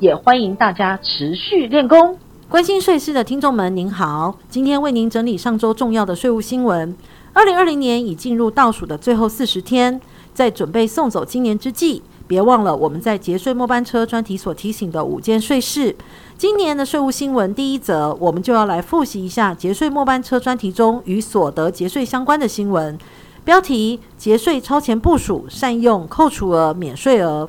也欢迎大家持续练功。关心税事的听众们，您好，今天为您整理上周重要的税务新闻。二零二零年已进入倒数的最后四十天，在准备送走今年之际，别忘了我们在节税末班车专题所提醒的五件税事。今年的税务新闻第一则，我们就要来复习一下节税末班车专题中与所得节税相关的新闻。标题：节税超前部署，善用扣除额、免税额。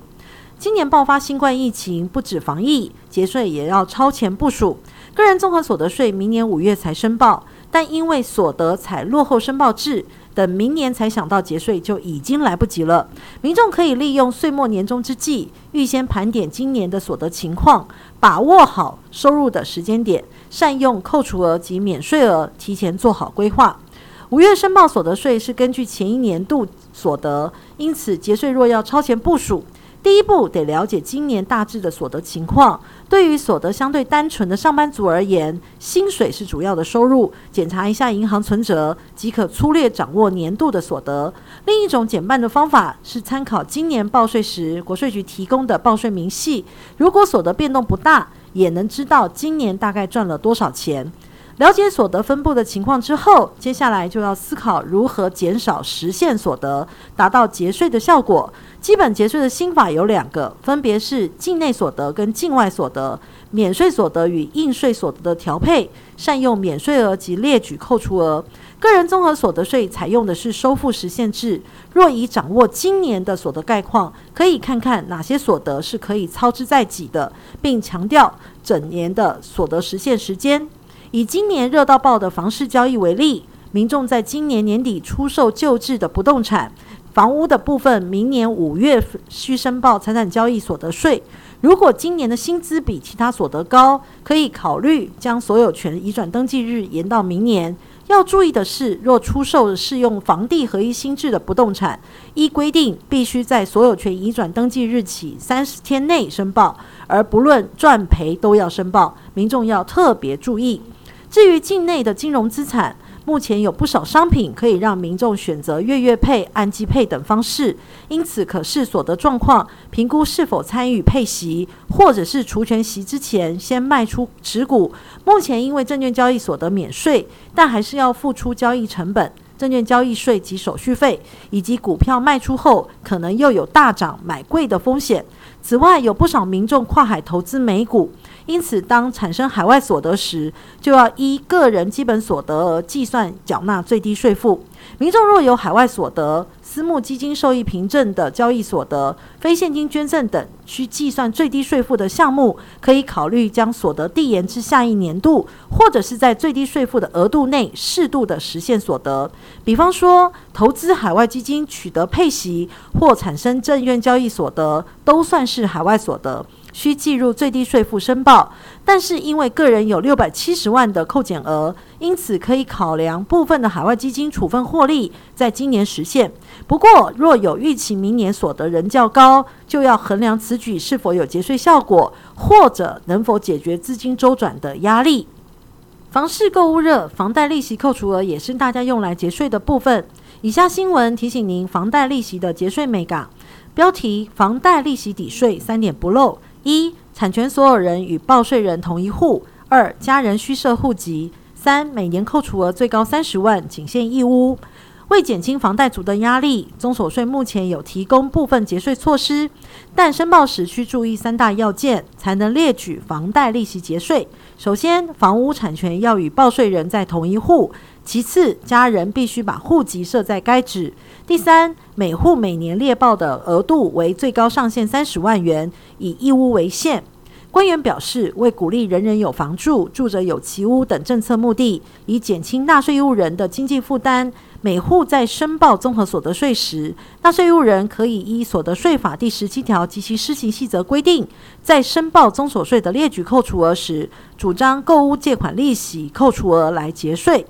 今年爆发新冠疫情，不止防疫，节税也要超前部署。个人综合所得税明年五月才申报，但因为所得采落后申报制，等明年才想到节税就已经来不及了。民众可以利用岁末年终之际，预先盘点今年的所得情况，把握好收入的时间点，善用扣除额及免税额，提前做好规划。五月申报所得税是根据前一年度所得，因此节税若要超前部署，第一步得了解今年大致的所得情况。对于所得相对单纯的上班族而言，薪水是主要的收入，检查一下银行存折，即可粗略掌握年度的所得。另一种减半的方法是参考今年报税时国税局提供的报税明细，如果所得变动不大，也能知道今年大概赚了多少钱。了解所得分布的情况之后，接下来就要思考如何减少实现所得，达到节税的效果。基本节税的新法有两个，分别是境内所得跟境外所得，免税所得与应税所得的调配，善用免税额及列举扣除额。个人综合所得税采用的是收付实现制。若已掌握今年的所得概况，可以看看哪些所得是可以操之在己的，并强调整年的所得实现时间。以今年热到爆的房市交易为例，民众在今年年底出售旧制的不动产，房屋的部分，明年五月需申报财产交易所得税。如果今年的薪资比其他所得高，可以考虑将所有权移转登记日延到明年。要注意的是，若出售适用房地合一新制的不动产，依规定必须在所有权移转登记日起三十天内申报，而不论赚赔都要申报，民众要特别注意。至于境内的金融资产，目前有不少商品可以让民众选择月月配、按季配等方式，因此可视所得状况，评估是否参与配息，或者是除权息之前先卖出持股。目前因为证券交易所得免税，但还是要付出交易成本、证券交易税及手续费，以及股票卖出后可能又有大涨买贵的风险。此外，有不少民众跨海投资美股。因此，当产生海外所得时，就要依个人基本所得额计算缴纳最低税负。民众若有海外所得、私募基金受益凭证的交易所得、非现金捐赠等需计算最低税负的项目，可以考虑将所得递延至下一年度，或者是在最低税负的额度内适度的实现所得。比方说，投资海外基金取得配息或产生证券交易所得，都算是海外所得。需计入最低税负申报，但是因为个人有六百七十万的扣减额，因此可以考量部分的海外基金处分获利，在今年实现。不过，若有预期明年所得仍较高，就要衡量此举是否有节税效果，或者能否解决资金周转的压力。房市购物热，房贷利息扣除额也是大家用来节税的部分。以下新闻提醒您房贷利息的节税美感。标题：房贷利息抵税三点不漏。一、产权所有人与报税人同一户；二、家人需设户籍；三、每年扣除额最高三十万，仅限一屋。为减轻房贷族的压力，中所税目前有提供部分节税措施，但申报时需注意三大要件，才能列举房贷利息节税。首先，房屋产权要与报税人在同一户。其次，家人必须把户籍设在该址。第三，每户每年列报的额度为最高上限三十万元，以一屋为限。官员表示，为鼓励人人有房住、住者有其屋等政策目的，以减轻纳税义务人的经济负担，每户在申报综合所得税时，纳税义务人可以依所得税法第十七条及其施行细则规定，在申报综所税的列举扣除额时，主张购屋借款利息扣除额来节税。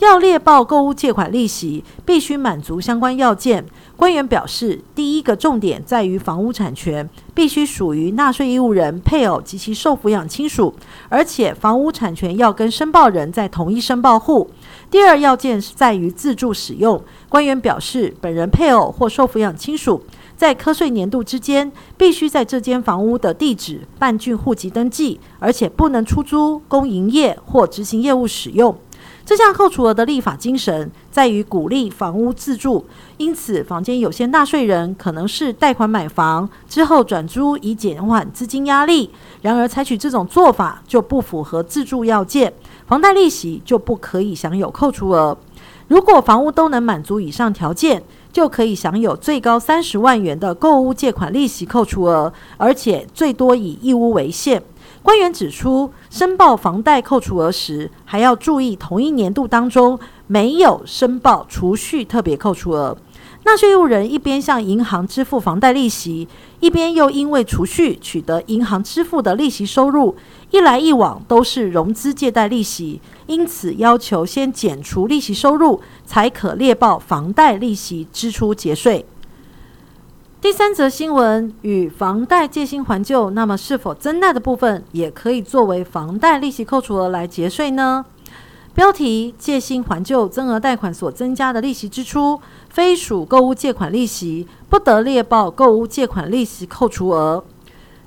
要列报购物借款利息，必须满足相关要件。官员表示，第一个重点在于房屋产权必须属于纳税义务人配偶及其受抚养亲属，而且房屋产权要跟申报人在同一申报户。第二要件是在于自住使用。官员表示，本人配偶或受抚养亲属在课税年度之间，必须在这间房屋的地址办竣户籍登记，而且不能出租、供营业或执行业务使用。这项扣除额的立法精神在于鼓励房屋自住，因此房间有些纳税人可能是贷款买房之后转租以减缓资金压力。然而，采取这种做法就不符合自住要件，房贷利息就不可以享有扣除额。如果房屋都能满足以上条件，就可以享有最高三十万元的购屋借款利息扣除额，而且最多以一屋为限。官员指出，申报房贷扣除额时，还要注意同一年度当中没有申报储蓄特别扣除额。纳税义务人一边向银行支付房贷利息，一边又因为储蓄取得银行支付的利息收入，一来一往都是融资借贷利息，因此要求先减除利息收入，才可列报房贷利息支出节税。第三则新闻与房贷借新还旧，那么是否增贷的部分也可以作为房贷利息扣除额来节税呢？标题：借新还旧增额贷款所增加的利息支出，非属购物借款利息，不得列报购物借款利息扣除额。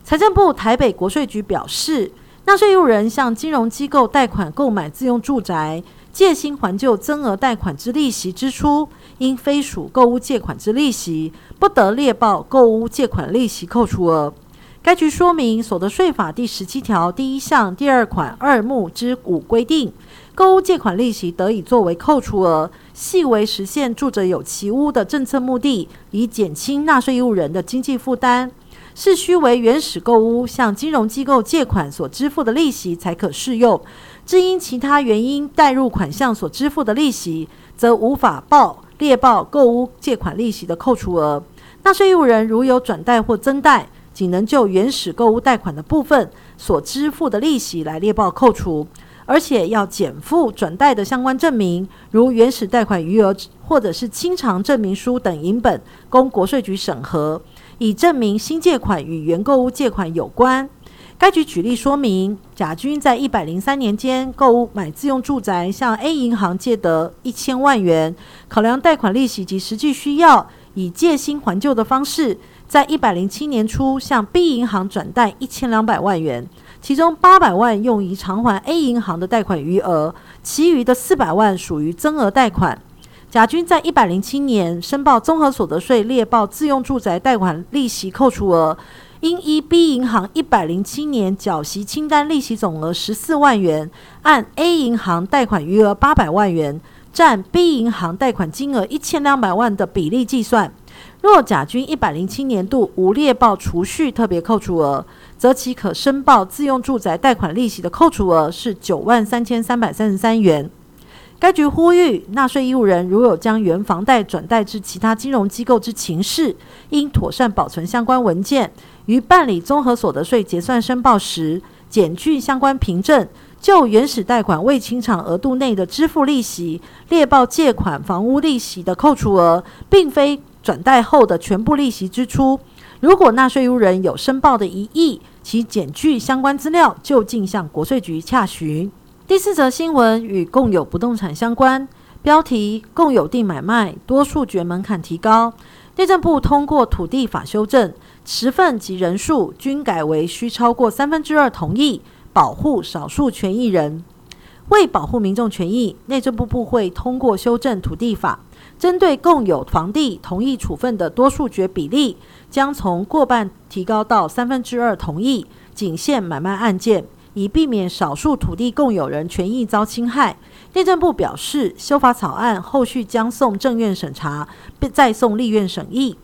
财政部台北国税局表示，纳税义务人向金融机构贷款购买自用住宅，借新还旧增额贷款之利息支出，因非属购屋借款之利息，不得列报购屋借款利息扣除额。该局说明，所得税法第十七条第一项第二款二目之五规定，购屋借款利息得以作为扣除额，系为实现住者有其屋的政策目的，以减轻纳税义务人的经济负担。是需为原始购屋向金融机构借款所支付的利息才可适用，至因其他原因贷入款项所支付的利息，则无法报。列报购屋借款利息的扣除额，纳税义务人如有转贷或增贷，仅能就原始购屋贷款的部分所支付的利息来列报扣除，而且要减附转贷的相关证明，如原始贷款余额或者是清偿证明书等影本，供国税局审核，以证明新借款与原购屋借款有关。该局举例说明，甲君在一百零三年间购买自用住宅，向 A 银行借得一千万元，考量贷款利息及实际需要，以借新还旧的方式，在一百零七年初向 B 银行转贷一千两百万元，其中八百万用于偿还 A 银行的贷款余额，其余的四百万属于增额贷款。甲君在一百零七年申报综合所得税列报自用住宅贷款利息扣除额。因依 B 银行一百零七年缴息清单利息总额十四万元，按 A 银行贷款余额八百万元，占 B 银行贷款金额一千两百万的比例计算。若甲君一百零七年度无列报储蓄特别扣除额，则其可申报自用住宅贷款利息的扣除额是九万三千三百三十三元。该局呼吁纳税义务人，如有将原房贷转贷至其他金融机构之情事，应妥善保存相关文件，于办理综合所得税结算申报时，减去相关凭证，就原始贷款未清偿额度内的支付利息，列报借款房屋利息的扣除额，并非转贷后的全部利息支出。如果纳税义务人有申报的疑义，其减去相关资料，就近向国税局洽询。第四则新闻与共有不动产相关，标题：共有地买卖多数决门槛提高。内政部通过土地法修正，持份及人数均改为需超过三分之二同意，保护少数权益人。为保护民众权益，内政部部会通过修正土地法，针对共有房地同意处分的多数决比例，将从过半提高到三分之二同意，仅限买卖案件。以避免少数土地共有人权益遭侵害，内政部表示，修法草案后续将送政院审查，并再送立院审议。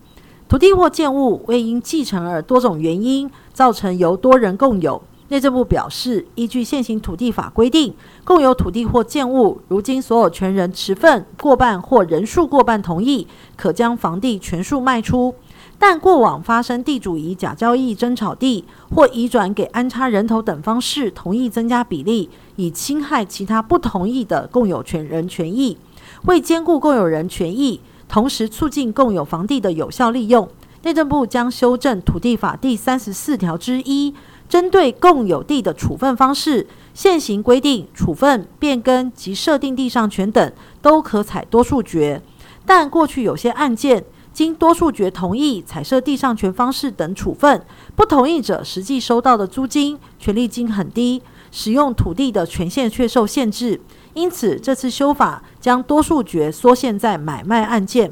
土地或建物未因继承而多种原因造成由多人共有，内政部表示，依据现行土地法规定，共有土地或建物，如今所有权人持份过半或人数过半同意，可将房地全数卖出。但过往发生地主以假交易争炒地，或移转给安插人头等方式同意增加比例，以侵害其他不同意的共有权人权益。为兼顾共有人权益，同时促进共有房地的有效利用，内政部将修正土地法第三十四条之一。针对共有地的处分方式，现行规定处分、变更及设定地上权等都可采多数决，但过去有些案件经多数决同意采设地上权方式等处分，不同意者实际收到的租金、权利金很低，使用土地的权限却受限制。因此，这次修法将多数决缩限在买卖案件。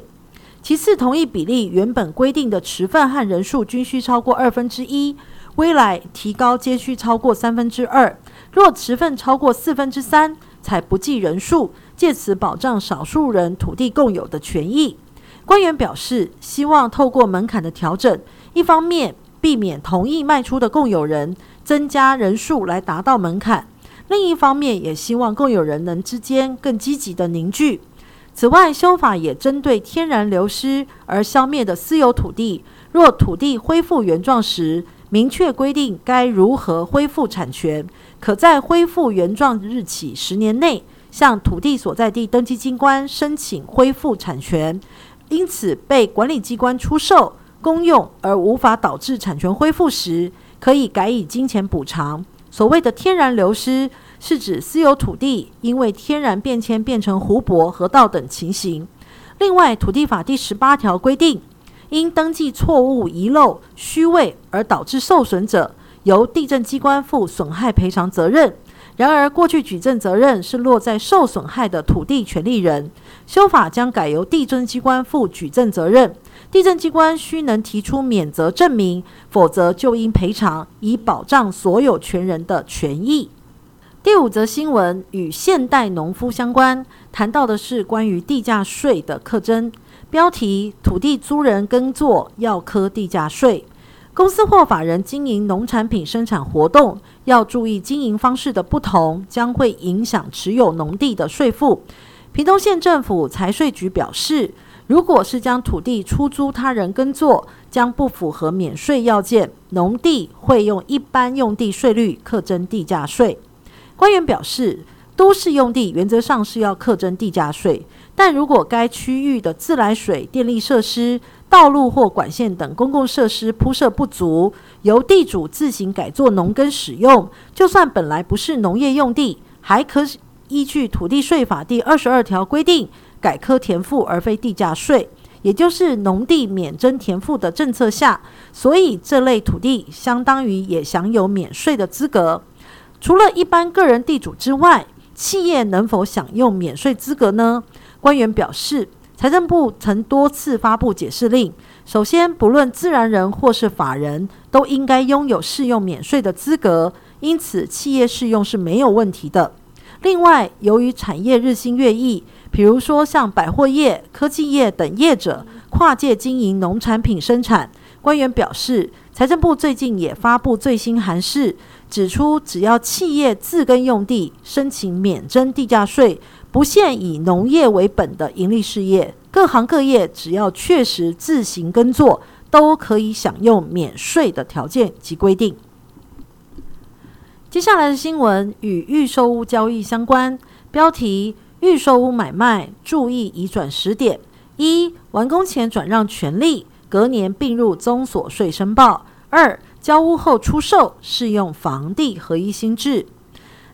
其次，同意比例原本规定的持份和人数均需超过二分之一。未来提高皆需超过三分之二，若持份超过四分之三，才不计人数，借此保障少数人土地共有的权益。官员表示，希望透过门槛的调整，一方面避免同意卖出的共有人增加人数来达到门槛，另一方面也希望共有人能之间更积极的凝聚。此外，修法也针对天然流失而消灭的私有土地，若土地恢复原状时，明确规定该如何恢复产权，可在恢复原状日起十年内向土地所在地登记机关申请恢复产权。因此，被管理机关出售、公用而无法导致产权恢复时，可以改以金钱补偿。所谓的天然流失，是指私有土地因为天然变迁变成湖泊、河道等情形。另外，土地法第十八条规定。因登记错误、遗漏、虚位而导致受损者，由地震机关负损害赔偿责任。然而，过去举证责任是落在受损害的土地权利人，修法将改由地政机关负举证责任。地政机关需能提出免责证明，否则就应赔偿，以保障所有权人的权益。第五则新闻与现代农夫相关，谈到的是关于地价税的课征。标题：土地租人耕作要课地价税。公司或法人经营农产品生产活动，要注意经营方式的不同，将会影响持有农地的税负。屏东县政府财税局表示，如果是将土地出租他人耕作，将不符合免税要件，农地会用一般用地税率课征地价税。官员表示，都市用地原则上是要课征地价税。但如果该区域的自来水、电力设施、道路或管线等公共设施铺设不足，由地主自行改作农耕使用，就算本来不是农业用地，还可依据土地税法第二十二条规定改课田赋而非地价税，也就是农地免征田赋的政策下，所以这类土地相当于也享有免税的资格。除了一般个人地主之外，企业能否享用免税资格呢？官员表示，财政部曾多次发布解释令。首先，不论自然人或是法人，都应该拥有适用免税的资格，因此企业适用是没有问题的。另外，由于产业日新月异，比如说像百货业、科技业等业者跨界经营农产品生产，官员表示，财政部最近也发布最新函释，指出只要企业自耕用地申请免征地价税。不限以农业为本的营利事业，各行各业只要确实自行耕作，都可以享用免税的条件及规定。接下来的新闻与预售屋交易相关，标题：预售屋买卖注意移转时点：一、完工前转让权利，隔年并入综所税申报；二、交屋后出售，适用房地合一新制。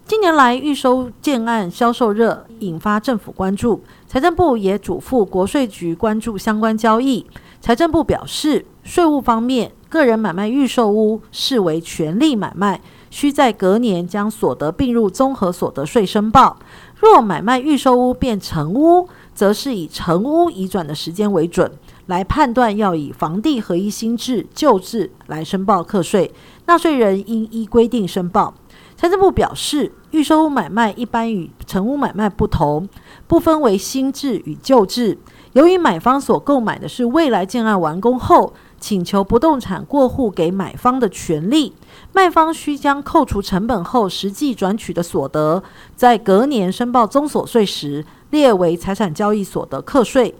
近年来，预售建案销售热，引发政府关注。财政部也嘱咐国税局关注相关交易。财政部表示，税务方面，个人买卖预售屋视为权利买卖，需在隔年将所得并入综合所得税申报。若买卖预售屋变成屋，则是以成屋移转的时间为准，来判断要以房地合一新制旧制来申报课税。纳税人应依规定申报。财政部表示，预售屋买卖一般与成屋买卖不同，不分为新制与旧制。由于买方所购买的是未来建案完工后请求不动产过户给买方的权利，卖方需将扣除成本后实际转取的所得，在隔年申报综所税时列为财产交易所得课税。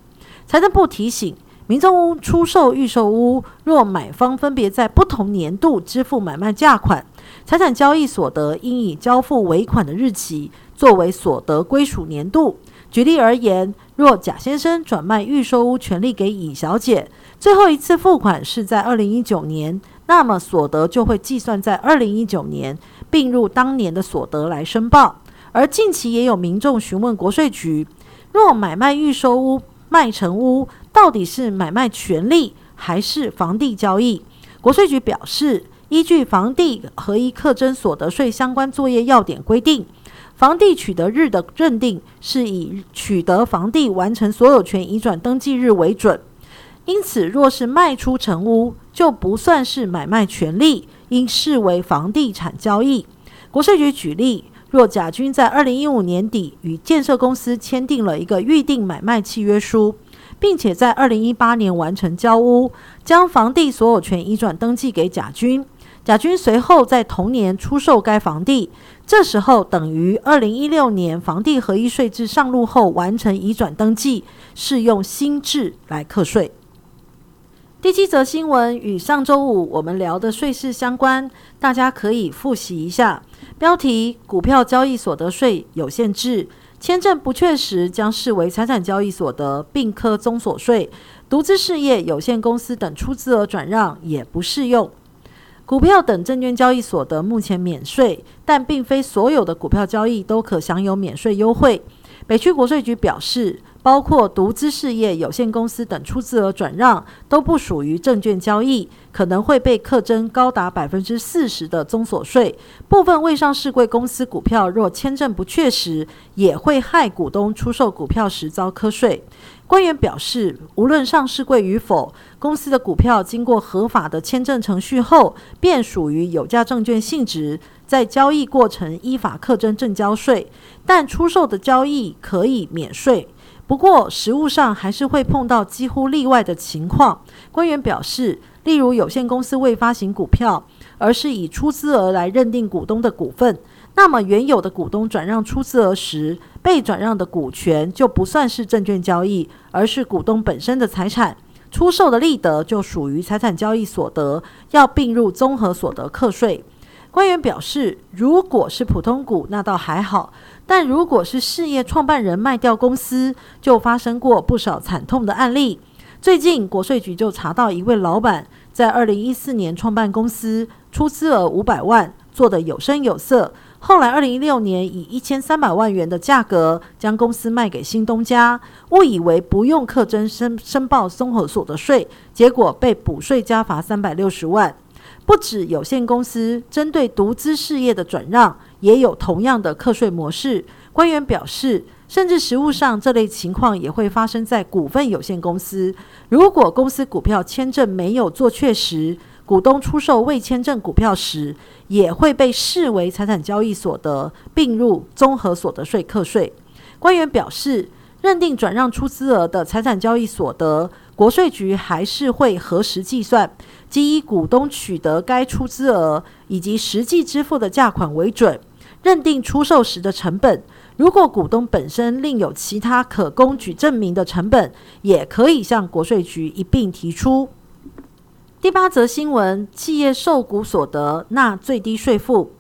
财政部提醒，民众屋出售预售屋，若买方分别在不同年度支付买卖价款，财产交易所得应以交付尾款的日期作为所得归属年度。举例而言，若贾先生转卖预售屋权利给乙小姐，最后一次付款是在二零一九年，那么所得就会计算在二零一九年，并入当年的所得来申报。而近期也有民众询问国税局，若买卖预售屋卖成屋，到底是买卖权利还是房地交易？国税局表示，依据房地合一课征所得税相关作业要点规定。房地取得日的认定是以取得房地完成所有权移转登记日为准，因此若是卖出成屋，就不算是买卖权利，应视为房地产交易。国税局举例，若甲君在二零一五年底与建设公司签订了一个预定买卖契约书，并且在二零一八年完成交屋，将房地所有权移转登记给甲君。甲君随后在同年出售该房地，这时候等于二零一六年房地合一税制上路后完成移转登记，适用新制来课税。第七则新闻与上周五我们聊的税事相关，大家可以复习一下。标题：股票交易所得税有限制，签证不确实将视为财产交易所得，并课综所税。独资事业有限公司等出资额转让也不适用。股票等证券交易所得目前免税，但并非所有的股票交易都可享有免税优惠。北区国税局表示，包括独资事业有限公司等出资额转让都不属于证券交易，可能会被课征高达百分之四十的综所税。部分未上市贵公司股票若签证不确实，也会害股东出售股票时遭课税。官员表示，无论上市贵与否，公司的股票经过合法的签证程序后，便属于有价证券性质，在交易过程依法课征证交税。但出售的交易可以免税，不过实务上还是会碰到几乎例外的情况。官员表示，例如有限公司未发行股票，而是以出资额来认定股东的股份。那么，原有的股东转让出资额时，被转让的股权就不算是证券交易，而是股东本身的财产。出售的利得就属于财产交易所得，要并入综合所得课税。官员表示，如果是普通股，那倒还好；但如果是事业创办人卖掉公司，就发生过不少惨痛的案例。最近，国税局就查到一位老板在二零一四年创办公司，出资额五百万，做得有声有色。后来，二零一六年以一千三百万元的价格将公司卖给新东家，误以为不用课征申申报综合所得税，结果被补税加罚三百六十万。不止有限公司，针对独资事业的转让也有同样的课税模式。官员表示，甚至实务上这类情况也会发生在股份有限公司。如果公司股票签证没有做确实，股东出售未签证股票时，也会被视为财产交易所得，并入综合所得税课税。官员表示，认定转让出资额的财产交易所得，国税局还是会核实计算，即以股东取得该出资额以及实际支付的价款为准，认定出售时的成本。如果股东本身另有其他可供举证明的成本，也可以向国税局一并提出。第八则新闻：企业受股所得纳最低税负，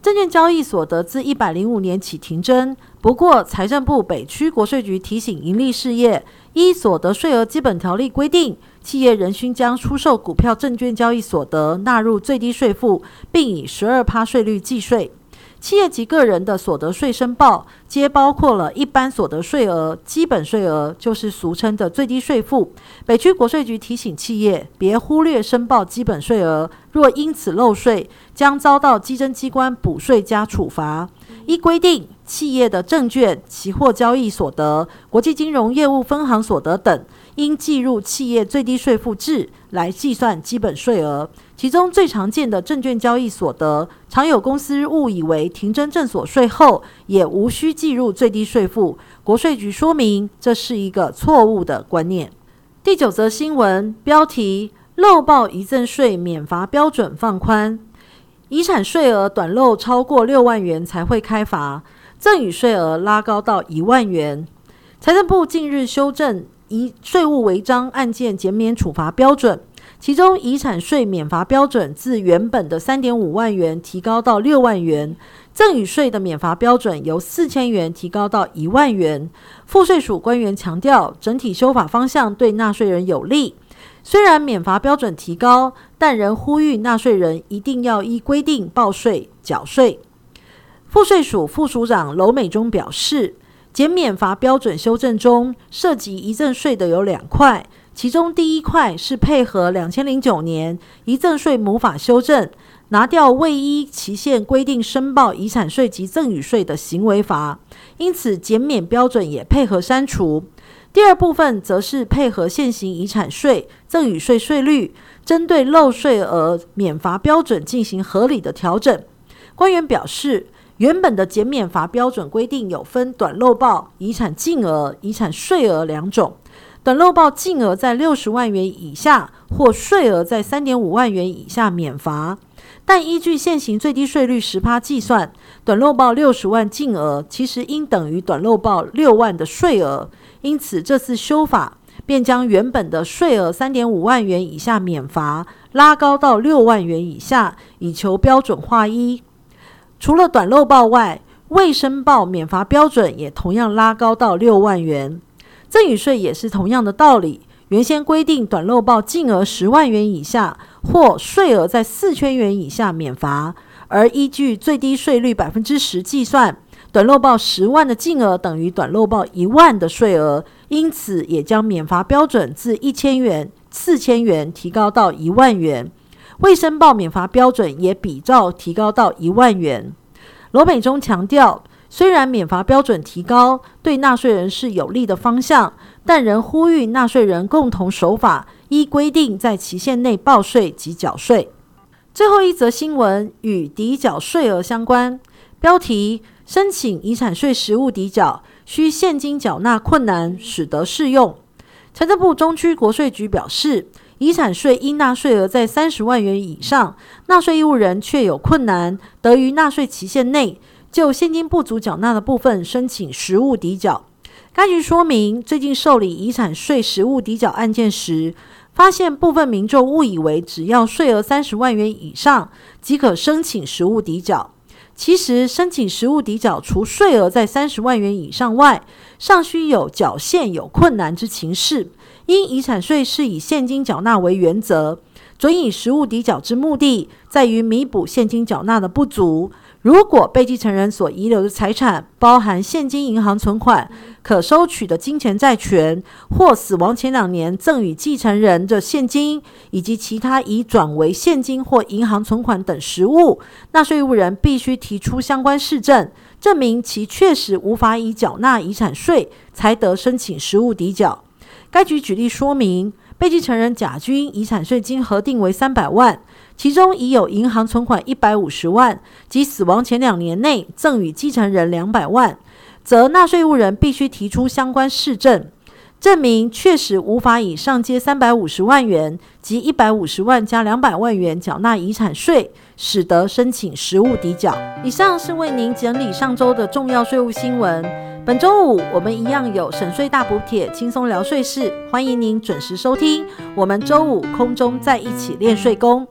证券交易所得自一百零五年起停征。不过，财政部北区国税局提醒盈利事业，依所得税额基本条例规定，企业仍需将出售股票证券交易所得纳入最低税负，并以十二趴税率计税。企业及个人的所得税申报，皆包括了一般所得税额、基本税额，就是俗称的最低税负。北区国税局提醒企业，别忽略申报基本税额，若因此漏税，将遭到稽征机关补税加处罚。依规定，企业的证券、期货交易所得、国际金融业务分行所得等，应计入企业最低税负制来计算基本税额。其中最常见的证券交易所得，常有公司误以为停征证所税后也无需计入最低税负。国税局说明，这是一个错误的观念。第九则新闻标题：漏报遗赠税免罚标准放宽，遗产税额短漏超过六万元才会开罚，赠与税额拉高到一万元。财政部近日修正遗税务违章案件减免处罚标准，其中遗产税免罚标准自原本的三点五万元提高到六万元，赠与税的免罚标准由四千元提高到一万元。赋税署官员强调，整体修法方向对纳税人有利。虽然免罚标准提高，但仍呼吁纳税人一定要依规定报税缴税。赋税署副署长娄美忠表示，减免罚标准修正中涉及遗赠税的有两块，其中第一块是配合两千零九年遗赠税母法修正，拿掉未依期限规定申报遗产税及赠与税的行为罚，因此减免标准也配合删除。第二部分则是配合现行遗产税、赠与税税率，针对漏税额免罚标准进行合理的调整。官员表示，原本的减免罚标准规定有分短漏报、遗产净额、遗产税额两种。短漏报净额在六十万元以下或税额在三点五万元以下免罚，但依据现行最低税率十趴计算，短漏报六十万净额其实应等于短漏报六万的税额。因此，这次修法便将原本的税额三点五万元以下免罚拉高到六万元以下，以求标准化一。除了短漏报外，未申报免罚标准也同样拉高到六万元。赠与税也是同样的道理，原先规定短漏报净额十万元以下或税额在四千元以下免罚，而依据最低税率百分之十计算。短漏报十万的净额等于短漏报一万的税额，因此也将免罚标准自一千元、四千元提高到一万元。未申报免罚标准也比照提高到一万元。罗美忠强调，虽然免罚标准提高对纳税人是有利的方向，但仍呼吁纳税人共同守法，依规定在期限内报税及缴税。最后一则新闻与抵缴税额相关，标题。申请遗产税实物抵缴需现金缴纳困难，使得适用。财政部中区国税局表示，遗产税应纳税额在三十万元以上，纳税义务人确有困难，得于纳税期限内就现金不足缴纳的部分申请实物抵缴。该局说明，最近受理遗产税实物抵缴案件时，发现部分民众误以为只要税额三十万元以上即可申请实物抵缴。其实，申请实物抵缴，除税额在三十万元以上外，尚需有缴现有困难之情事。因遗产税是以现金缴纳为原则，准以实物抵缴之目的，在于弥补现金缴纳的不足。如果被继承人所遗留的财产包含现金银行存款、可收取的金钱债权，或死亡前两年赠与继承人的现金，以及其他已转为现金或银行存款等实物，纳税义务人必须提出相关事证，证明其确实无法以缴纳遗产税，才得申请实物抵缴。该局举例说明，被继承人甲君遗产税金核定为三百万。其中已有银行存款一百五十万，及死亡前两年内赠与继承人两百万，则纳税务人必须提出相关事证，证明确实无法以上接三百五十万元及一百五十万加两百万元缴纳遗产税，使得申请实物抵缴。以上是为您整理上周的重要税务新闻。本周五我们一样有省税大补贴，轻松聊税事，欢迎您准时收听。我们周五空中再一起练税功。